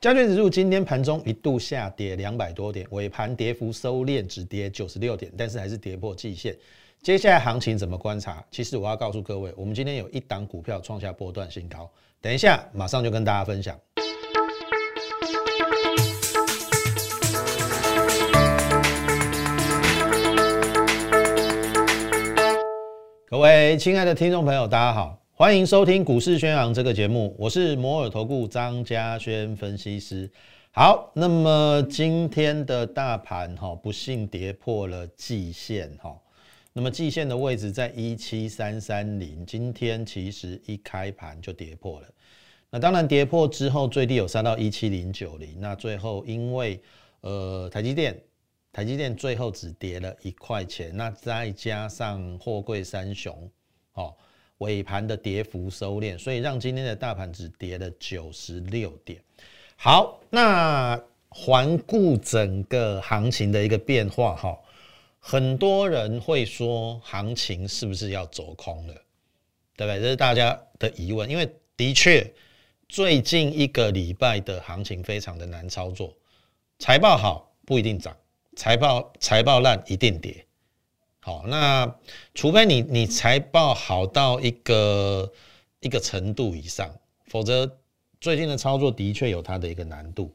加权指数今天盘中一度下跌两百多点，尾盘跌幅收敛，只跌九十六点，但是还是跌破季线。接下来行情怎么观察？其实我要告诉各位，我们今天有一档股票创下波段新高，等一下马上就跟大家分享。各位亲爱的听众朋友，大家好。欢迎收听股市宣扬这个节目，我是摩尔投顾张家轩分析师。好，那么今天的大盘哈，不幸跌破了季线哈。那么季线的位置在一七三三零，今天其实一开盘就跌破了。那当然跌破之后，最低有杀到一七零九零。那最后因为呃台积电，台积电最后只跌了一块钱，那再加上货柜三雄，哦。尾盘的跌幅收敛，所以让今天的大盘只跌了九十六点。好，那环顾整个行情的一个变化，哈，很多人会说行情是不是要走空了，对不对？这是大家的疑问，因为的确最近一个礼拜的行情非常的难操作，财报好不一定涨，财报财报烂一定跌。好，那除非你你财报好到一个一个程度以上，否则最近的操作的确有它的一个难度。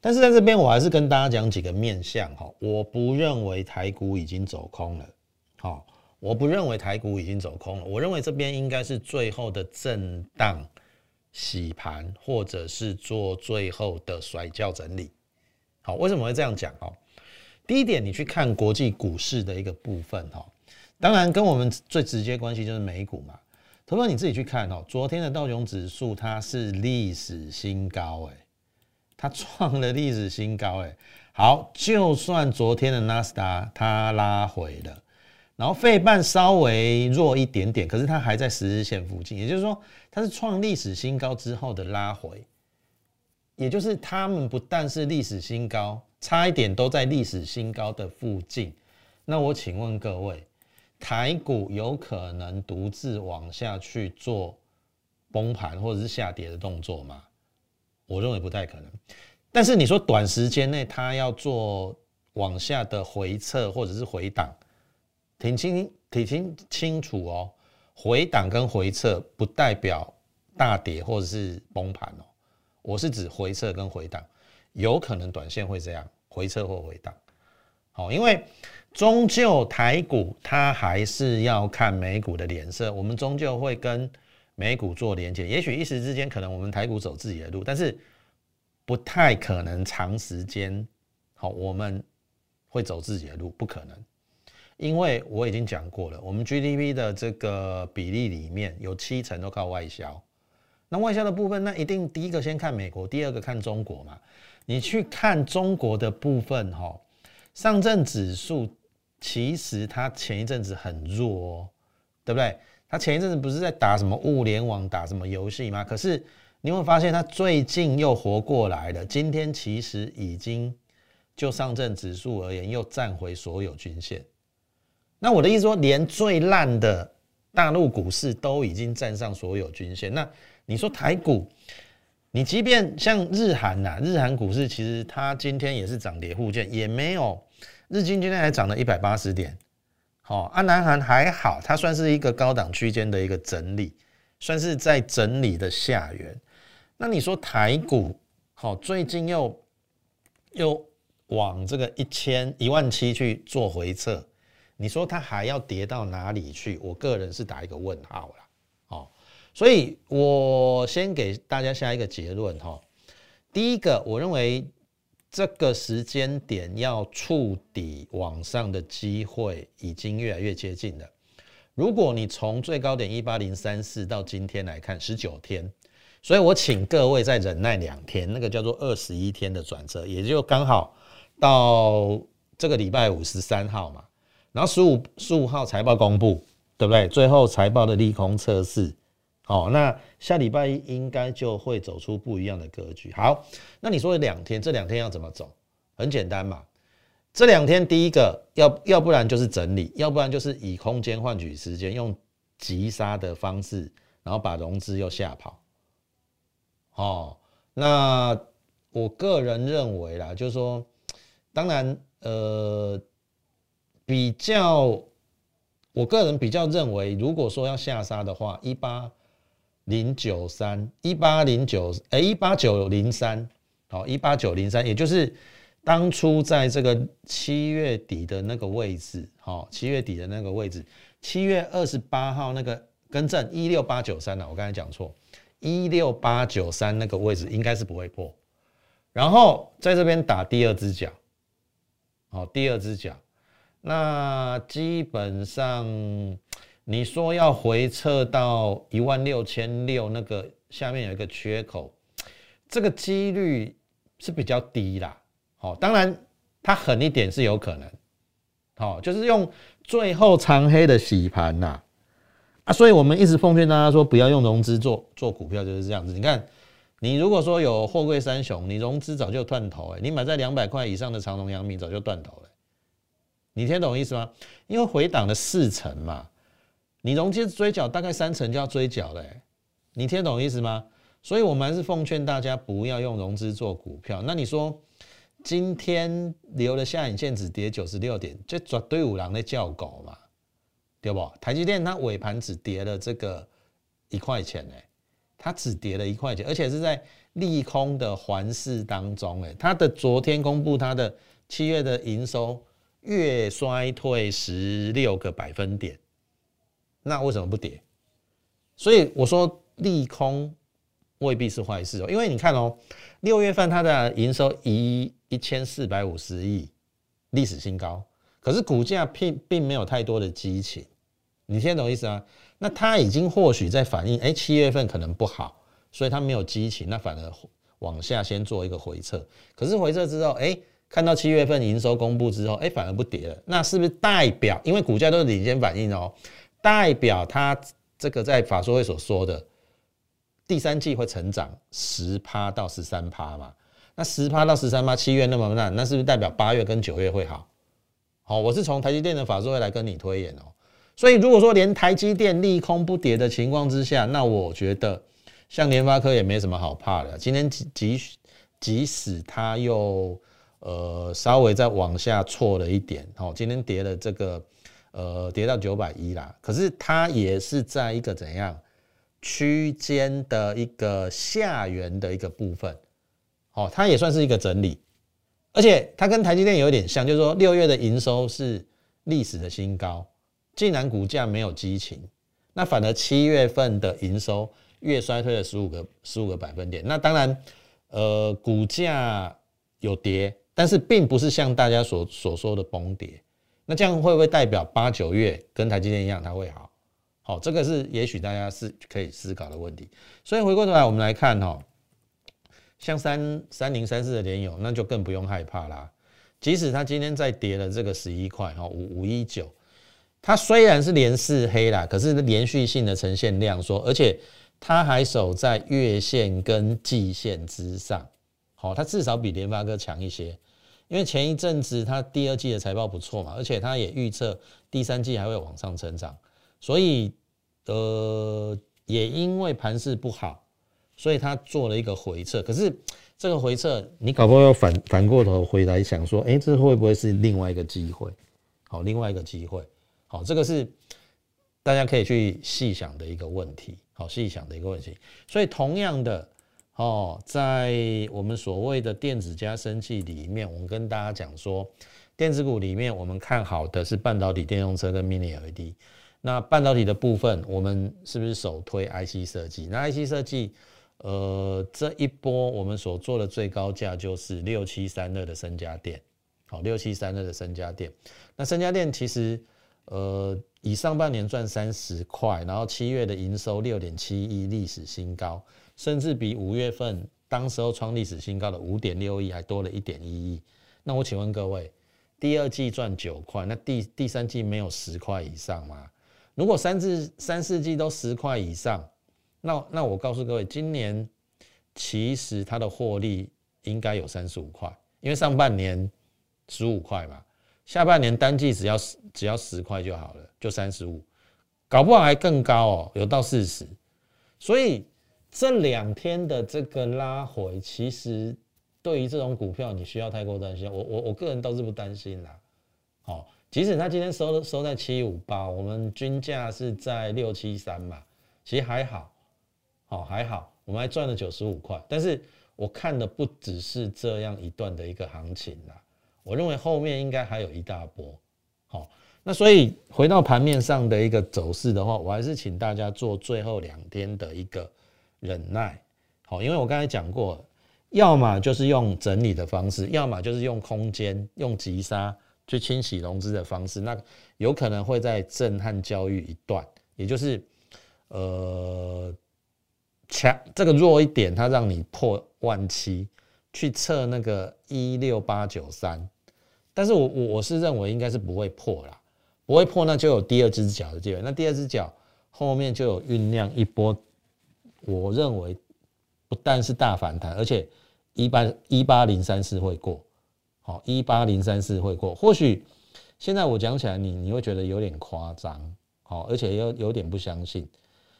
但是在这边我还是跟大家讲几个面向哈，我不认为台股已经走空了，好，我不认为台股已经走空了，我认为这边应该是最后的震荡洗盘，或者是做最后的甩轿整理。好，为什么会这样讲哦？第一点，你去看国际股市的一个部分哈，当然跟我们最直接关系就是美股嘛。投资你自己去看哦，昨天的道琼指数它是历史新高哎，它创了历史新高哎。好，就算昨天的纳斯达它拉回了，然后费半稍微弱一点点，可是它还在十日线附近，也就是说它是创历史新高之后的拉回，也就是他们不但是历史新高。差一点都在历史新高的附近，那我请问各位，台股有可能独自往下去做崩盘或者是下跌的动作吗？我认为不太可能。但是你说短时间内它要做往下的回撤或者是回档，挺清挺清清楚哦。回档跟回撤不代表大跌或者是崩盘哦，我是指回撤跟回档，有可能短线会这样。回撤或回档，好，因为终究台股它还是要看美股的脸色，我们终究会跟美股做连接。也许一时之间可能我们台股走自己的路，但是不太可能长时间好，我们会走自己的路，不可能。因为我已经讲过了，我们 GDP 的这个比例里面有七成都靠外销，那外销的部分，那一定第一个先看美国，第二个看中国嘛。你去看中国的部分，哈，上证指数其实它前一阵子很弱哦，对不对？它前一阵子不是在打什么物联网、打什么游戏吗？可是你会发现它最近又活过来了。今天其实已经就上证指数而言，又站回所有均线。那我的意思说，连最烂的大陆股市都已经站上所有均线，那你说台股？你即便像日韩呐，日韩股市其实它今天也是涨跌互见，也没有日经今天还涨了一百八十点，好，啊，南韩还好，它算是一个高档区间的一个整理，算是在整理的下缘。那你说台股好，最近又又往这个一千一万七去做回撤，你说它还要跌到哪里去？我个人是打一个问号了。所以我先给大家下一个结论哈。第一个，我认为这个时间点要触底往上的机会已经越来越接近了。如果你从最高点一八零三四到今天来看，十九天，所以我请各位再忍耐两天，那个叫做二十一天的转折，也就刚好到这个礼拜五十三号嘛。然后十五十五号财报公布，对不对？最后财报的利空测试。好，那下礼拜一应该就会走出不一样的格局。好，那你说两天，这两天要怎么走？很简单嘛，这两天第一个要要不然就是整理，要不然就是以空间换取时间，用急杀的方式，然后把融资又吓跑。哦，那我个人认为啦，就是说，当然，呃，比较，我个人比较认为，如果说要下杀的话，一八零九三，一八零九，哎，一八九零三，好，一八九零三，也就是当初在这个七月底的那个位置，好，七月底的那个位置，七月二十八号那个更正一六八九三了，我刚才讲错，一六八九三那个位置应该是不会破。然后在这边打第二只脚，好，第二只脚，那基本上你说要回撤到一万六千六，那个下面有一个缺口，这个几率是比较低啦。好，当然它狠一点是有可能，好，就是用最后长黑的洗盘呐，啊，所以我们一直奉劝大家说，不要用融资做做股票，就是这样子。你看。你如果说有货柜三雄，你融资早就断头哎，你买在两百块以上的长隆、阳明早就断头了，你听懂意思吗？因为回档的四成嘛，你融资追缴大概三成就要追缴嘞，你听懂意思吗？所以我们还是奉劝大家不要用融资做股票。那你说今天留了下影线只跌九十六点，这绝对五郎在叫狗嘛，对不？台积电它尾盘只跌了这个一块钱哎。它只跌了一块钱，而且是在利空的环视当中。哎，它的昨天公布它的七月的营收月衰退十六个百分点，那为什么不跌？所以我说利空未必是坏事哦，因为你看哦，六月份它的营收一一千四百五十亿，历史新高，可是股价并并没有太多的激情，你听得懂意思啊？那它已经或许在反映，哎，七月份可能不好，所以它没有激情，那反而往下先做一个回撤。可是回撤之后，哎，看到七月份营收公布之后，哎，反而不跌了。那是不是代表，因为股价都是领先反应哦，代表他这个在法说会所说的第三季会成长十趴到十三趴嘛？那十趴到十三趴，七月那么烂，那是不是代表八月跟九月会好？好，我是从台积电的法说会来跟你推演哦。所以，如果说连台积电利空不跌的情况之下，那我觉得像联发科也没什么好怕的。今天即即使它又呃稍微再往下挫了一点，好，今天跌了这个呃跌到九百一啦，可是它也是在一个怎样区间的一个下缘的一个部分，好，它也算是一个整理，而且它跟台积电有点像，就是说六月的营收是历史的新高。既然股价没有激情，那反而七月份的营收月衰退了十五个十五个百分点。那当然，呃，股价有跌，但是并不是像大家所所说的崩跌。那这样会不会代表八九月跟台积电一样它会好？好，这个是也许大家是可以思考的问题。所以回过头来，我们来看哈，像三三零三四的联友，那就更不用害怕啦。即使它今天再跌了这个十一块哈，五五一九。它虽然是连四黑啦，可是连续性的呈现量缩，而且它还守在月线跟季线之上，好，它至少比联发科强一些。因为前一阵子它第二季的财报不错嘛，而且它也预测第三季还会往上成长，所以呃，也因为盘势不好，所以它做了一个回撤。可是这个回撤，你搞不好要反反过头回来想说，哎，这会不会是另外一个机会？好，另外一个机会。好，这个是大家可以去细想的一个问题，好，细想的一个问题。所以同样的，哦，在我们所谓的电子加生器里面，我们跟大家讲说，电子股里面我们看好的是半导体、电动车跟 Mini LED。那半导体的部分，我们是不是首推 IC 设计？那 IC 设计，呃，这一波我们所做的最高价就是六七三二的升家电，好，六七三二的升家电。那升家电其实。呃，以上半年赚三十块，然后七月的营收六点七亿，历史新高，甚至比五月份当时候创历史新高的五点六亿还多了一点一亿。那我请问各位，第二季赚九块，那第第三季没有十块以上吗？如果三至三四季都十块以上，那那我告诉各位，今年其实它的获利应该有三十五块，因为上半年十五块嘛。下半年单季只要十只要十块就好了，就三十五，搞不好还更高哦，有到四十。所以这两天的这个拉回，其实对于这种股票，你需要太过担心。我我我个人倒是不担心啦。好，即使它今天收收在七五八，我们均价是在六七三嘛，其实还好，好还好，我们还赚了九十五块。但是我看的不只是这样一段的一个行情啦，我认为后面应该还有一大波。好，那所以回到盘面上的一个走势的话，我还是请大家做最后两天的一个忍耐。好，因为我刚才讲过，要么就是用整理的方式，要么就是用空间、用急杀去清洗融资的方式，那有可能会在震撼教育一段，也就是呃强这个弱一点，它让你破万七去测那个一六八九三，但是我我我是认为应该是不会破啦，不会破，那就有第二只脚的机会，那第二只脚后面就有酝酿一波，我认为。不但是大反弹，而且一八一八零三四会过，好，一八零三四会过。或许现在我讲起来，你你会觉得有点夸张，好，而且又有点不相信。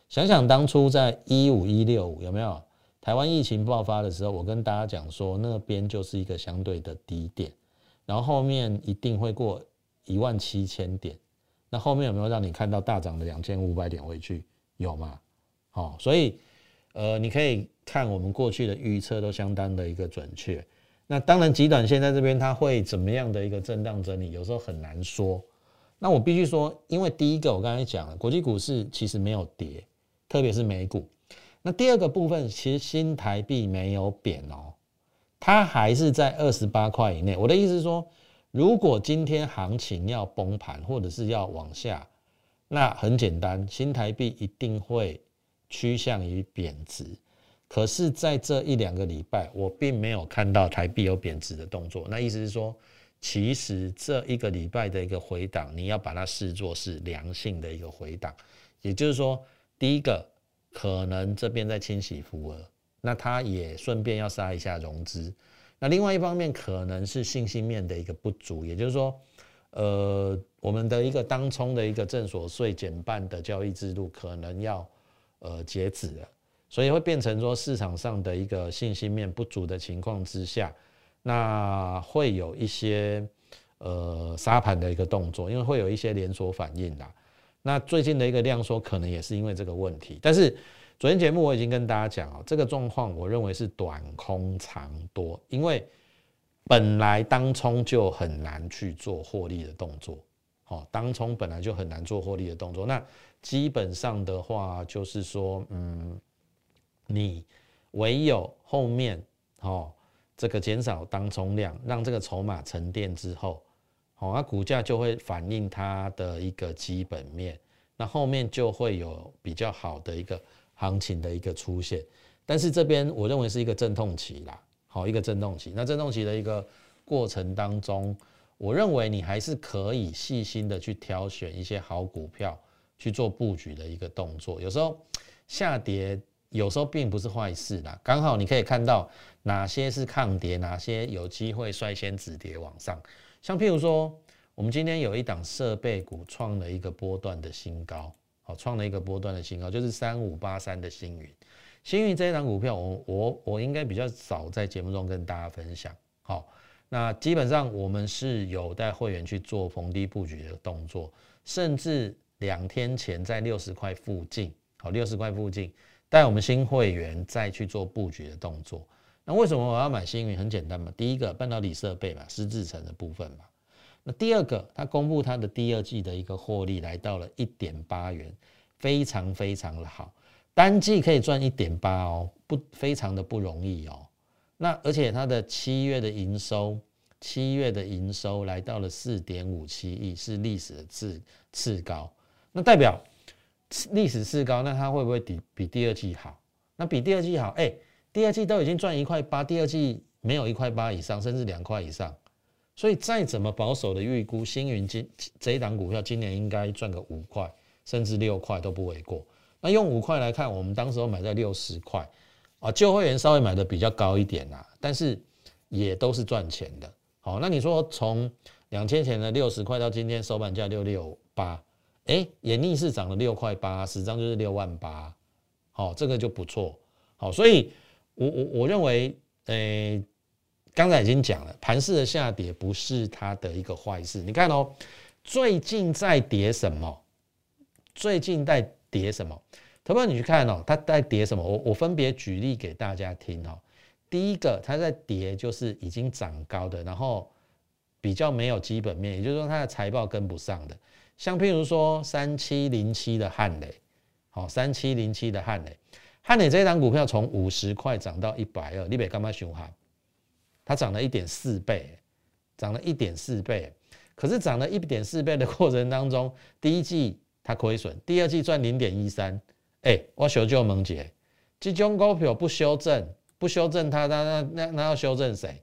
想想当初在一五一六五有没有台湾疫情爆发的时候，我跟大家讲说那边就是一个相对的低点，然后后面一定会过一万七千点。那后面有没有让你看到大涨的两千五百点回去？有吗？好，所以呃，你可以。看我们过去的预测都相当的一个准确，那当然极短线在这边它会怎么样的一个震荡整理，有时候很难说。那我必须说，因为第一个我刚才讲了，国际股市其实没有跌，特别是美股。那第二个部分，其实新台币没有贬哦，它还是在二十八块以内。我的意思是说，如果今天行情要崩盘或者是要往下，那很简单，新台币一定会趋向于贬值。可是，在这一两个礼拜，我并没有看到台币有贬值的动作。那意思是说，其实这一个礼拜的一个回档，你要把它视作是良性的一个回档。也就是说，第一个可能这边在清洗浮额，那它也顺便要杀一下融资。那另外一方面，可能是信心面的一个不足，也就是说，呃，我们的一个当冲的一个正所税减半的交易制度可能要呃截止了。所以会变成说市场上的一个信心面不足的情况之下，那会有一些呃杀盘的一个动作，因为会有一些连锁反应啦。那最近的一个量缩可能也是因为这个问题。但是昨天节目我已经跟大家讲哦，这个状况我认为是短空长多，因为本来当冲就很难去做获利的动作，好，当冲本来就很难做获利的动作。那基本上的话就是说，嗯。你唯有后面哦，这个减少当冲量，让这个筹码沉淀之后，哦，那股价就会反映它的一个基本面，那后面就会有比较好的一个行情的一个出现。但是这边我认为是一个阵痛期啦，好一个阵痛期。那阵痛期的一个过程当中，我认为你还是可以细心的去挑选一些好股票去做布局的一个动作。有时候下跌。有时候并不是坏事啦，刚好你可以看到哪些是抗跌，哪些有机会率先止跌往上。像譬如说，我们今天有一档设备股创了一个波段的新高，好，创了一个波段的新高，就是三五八三的星云。星云这一档股票，我我我应该比较少在节目中跟大家分享。好，那基本上我们是有带会员去做逢低布局的动作，甚至两天前在六十块附近，好，六十块附近。带我们新会员再去做布局的动作。那为什么我要买新云？很简单嘛，第一个半导体设备嘛，湿制成的部分嘛。那第二个，它公布它的第二季的一个获利来到了一点八元，非常非常的好，单季可以赚一点八哦，不非常的不容易哦。那而且它的七月的营收，七月的营收来到了四点五七亿，是历史的次次高。那代表。历史次高，那它会不会比比第二季好？那比第二季好，哎，第二季都已经赚一块八，第二季没有一块八以上，甚至两块以上。所以再怎么保守的预估，星云今这一档股票今年应该赚个五块，甚至六块都不为过。那用五块来看，我们当时候买在六十块啊，旧会员稍微买的比较高一点啦，但是也都是赚钱的。好，那你说从两千前的六十块到今天收盘价六六八。哎，也逆势涨了六块八，十张就是六万八，好，这个就不错，好，所以我我我认为，诶，刚才已经讲了，盘势的下跌不是它的一个坏事。你看哦，最近在跌什么？最近在跌什么？投票你去看哦，它在跌什么？我我分别举例给大家听哦。第一个，它在跌就是已经涨高的，然后比较没有基本面，也就是说它的财报跟不上的。像譬如说三七零七的汉磊，好，三七零七的汉磊，汉磊这一档股票从五十块涨到一百二，你别干嘛熊哈？它涨了一点四倍，涨了一点四倍。可是涨了一点四倍的过程当中，第一季它亏损，第二季赚零点一三。哎，我求救萌姐，这种股票不修正，不修正它，那那那那要修正谁？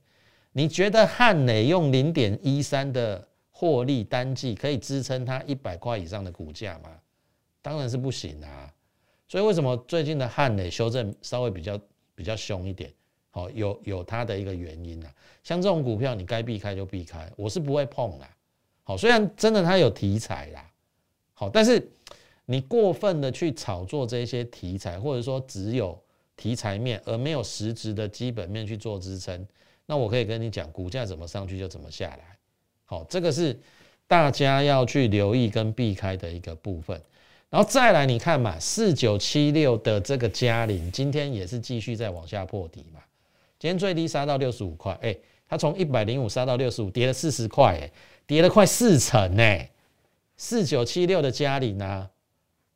你觉得汉磊用零点一三的获利单季可以支撑它一百块以上的股价吗？当然是不行啊！所以为什么最近的汉磊修正稍微比较比较凶一点？好，有有它的一个原因啊。像这种股票，你该避开就避开，我是不会碰啦。好，虽然真的它有题材啦，好，但是。你过分的去炒作这些题材，或者说只有题材面而没有实质的基本面去做支撑，那我可以跟你讲，股价怎么上去就怎么下来。好，这个是大家要去留意跟避开的一个部分。然后再来，你看嘛，四九七六的这个嘉陵，今天也是继续在往下破底嘛。今天最低杀到六十五块，哎，它从一百零五杀到六十五，跌了四十块，哎，跌了快四成呢。四九七六的嘉陵呢？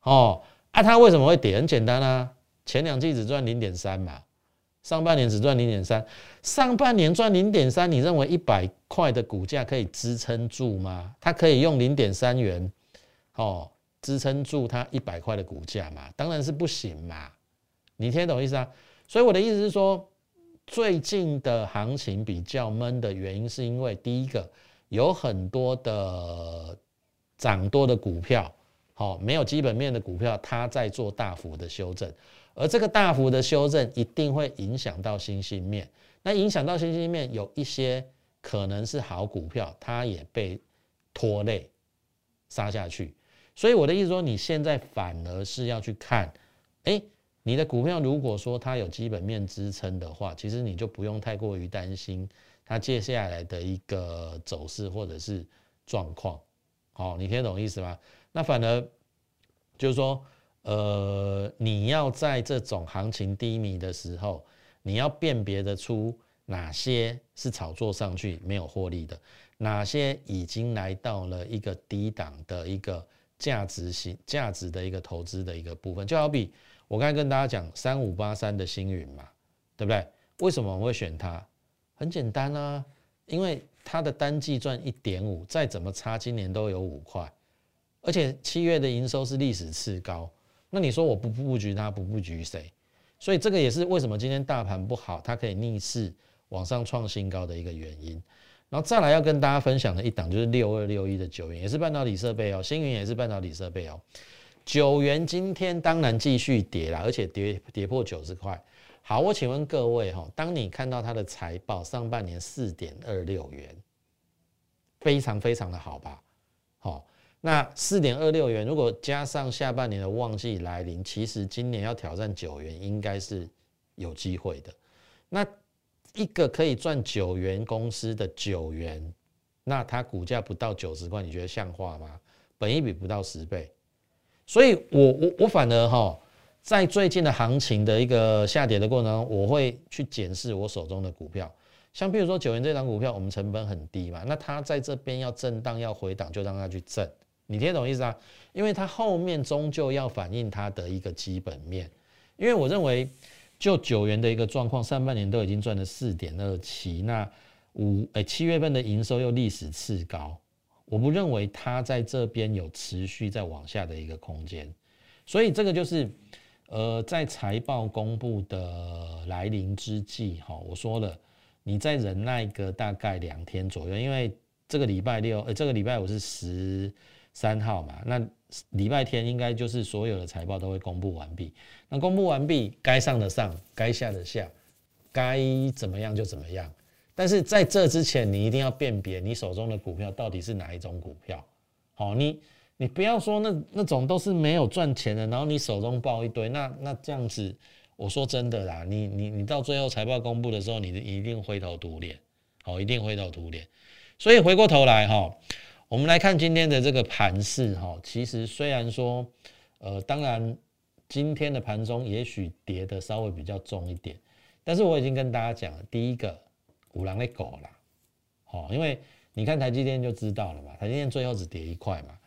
哦，啊，它为什么会跌？很简单啊，前两季只赚零点三嘛，上半年只赚零点三，上半年赚零点三，你认为一百块的股价可以支撑住吗？它可以用零点三元，哦，支撑住它一百块的股价吗？当然是不行嘛，你听懂意思啊？所以我的意思是说，最近的行情比较闷的原因，是因为第一个有很多的涨多的股票。好，没有基本面的股票，它在做大幅的修正，而这个大幅的修正一定会影响到新兴面。那影响到新兴面，有一些可能是好股票，它也被拖累杀下去。所以我的意思说，你现在反而是要去看，哎，你的股票如果说它有基本面支撑的话，其实你就不用太过于担心它接下来的一个走势或者是状况。好，你听得懂意思吗？那反而就是说，呃，你要在这种行情低迷的时候，你要辨别得出哪些是炒作上去没有获利的，哪些已经来到了一个低档的一个价值型价值的一个投资的一个部分。就好比我刚才跟大家讲三五八三的星云嘛，对不对？为什么我会选它？很简单啊，因为它的单季赚一点五，再怎么差，今年都有五块。而且七月的营收是历史次高，那你说我不布局它，不布局谁？所以这个也是为什么今天大盘不好，它可以逆势往上创新高的一个原因。然后再来要跟大家分享的一档就是六二六一的九元，也是半导体设备哦，星云也是半导体设备哦。九元今天当然继续跌了，而且跌跌破九十块。好，我请问各位哈，当你看到它的财报上半年四点二六元，非常非常的好吧？好。那四点二六元，如果加上下半年的旺季来临，其实今年要挑战九元，应该是有机会的。那一个可以赚九元公司的九元，那它股价不到九十块，你觉得像话吗？本一比不到十倍，所以我我我反而哈，在最近的行情的一个下跌的过程中，我会去检视我手中的股票，像比如说九元这张股票，我们成本很低嘛，那它在这边要震荡要回档，就让它去震。你听懂意思啊？因为它后面终究要反映它的一个基本面。因为我认为，就九元的一个状况，上半年都已经赚了四点二七，那五诶七月份的营收又历史次高，我不认为它在这边有持续在往下的一个空间。所以这个就是，呃，在财报公布的来临之际，哈，我说了，你再忍耐个大概两天左右，因为这个礼拜六，呃，这个礼拜五是十。三号嘛，那礼拜天应该就是所有的财报都会公布完毕。那公布完毕，该上的上，该下的下，该怎么样就怎么样。但是在这之前，你一定要辨别你手中的股票到底是哪一种股票。好，你你不要说那那种都是没有赚钱的，然后你手中抱一堆，那那这样子，我说真的啦，你你你到最后财报公布的时候，你一定灰头土脸。好，一定灰头土脸。所以回过头来哈，我们来看今天的这个盘势哈，其实虽然说，呃，当然今天的盘中也许跌的稍微比较重一点，但是我已经跟大家讲了，第一个五郎的狗啦，好，因为你看台积电就知道了嘛，台积电最后只跌一块嘛，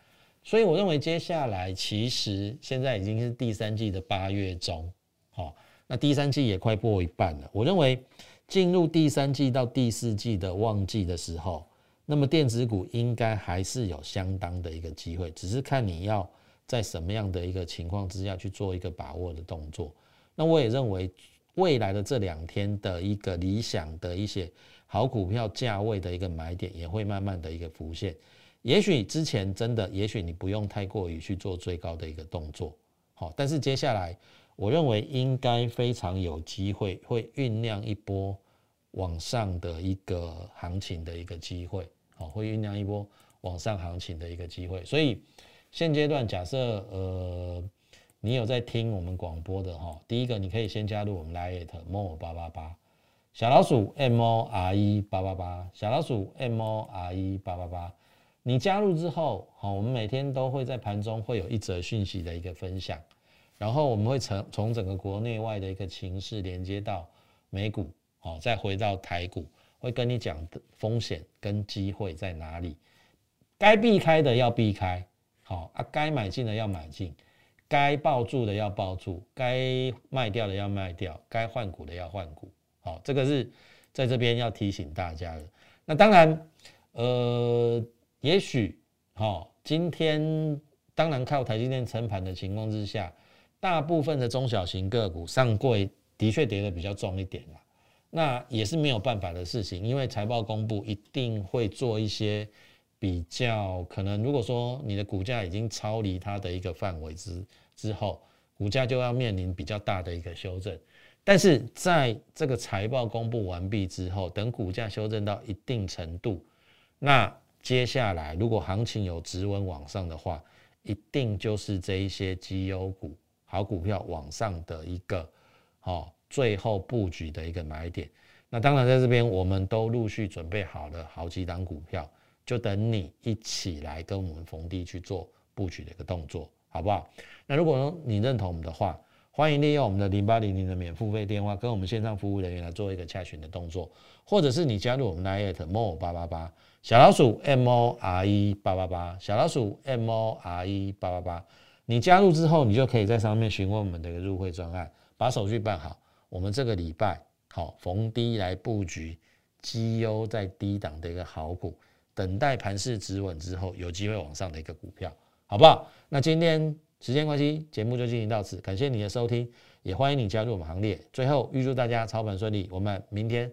所以我认为接下来其实现在已经是第三季的八月中，好，那第三季也快过一半了，我认为进入第三季到第四季的旺季的时候。那么电子股应该还是有相当的一个机会，只是看你要在什么样的一个情况之下去做一个把握的动作。那我也认为未来的这两天的一个理想的一些好股票价位的一个买点也会慢慢的一个浮现。也许之前真的，也许你不用太过于去做最高的一个动作，好，但是接下来我认为应该非常有机会会酝酿一波。往上的一个行情的一个机会，好，会酝酿一波往上行情的一个机会。所以现阶段，假设呃你有在听我们广播的哈，第一个你可以先加入我们 Lite Mo 八八八小老鼠 M O R E 八八八小老鼠 M O R E 八八八。你加入之后，好，我们每天都会在盘中会有一则讯息的一个分享，然后我们会从从整个国内外的一个情势连接到美股。好，再回到台股，会跟你讲风险跟机会在哪里，该避开的要避开，好啊，该买进的要买进，该抱住的要抱住，该卖掉的要卖掉，该换股的要换股，好，这个是在这边要提醒大家的。那当然，呃，也许，好，今天当然靠台积电撑盘的情况之下，大部分的中小型个股上柜的确跌的比较重一点啦。那也是没有办法的事情，因为财报公布一定会做一些比较，可能如果说你的股价已经超离它的一个范围之之后，股价就要面临比较大的一个修正。但是在这个财报公布完毕之后，等股价修正到一定程度，那接下来如果行情有直稳往上的话，一定就是这一些绩优股、好股票往上的一个，好。最后布局的一个买点，那当然在这边我们都陆续准备好了好几档股票，就等你一起来跟我们逢低去做布局的一个动作，好不好？那如果说你认同我们的话，欢迎利用我们的零八零零的免付费电话跟我们线上服务人员来做一个洽询的动作，或者是你加入我们 Line more 八八八小老鼠 M O R E 八八八小老鼠 M O R E 八八八，你加入之后，你就可以在上面询问我们的一个入会专案，把手续办好。我们这个礼拜好逢低来布局绩优在低档的一个好股，等待盘势止稳之后，有机会往上的一个股票，好不好？那今天时间关系，节目就进行到此，感谢你的收听，也欢迎你加入我们行列。最后预祝大家操盘顺利，我们明天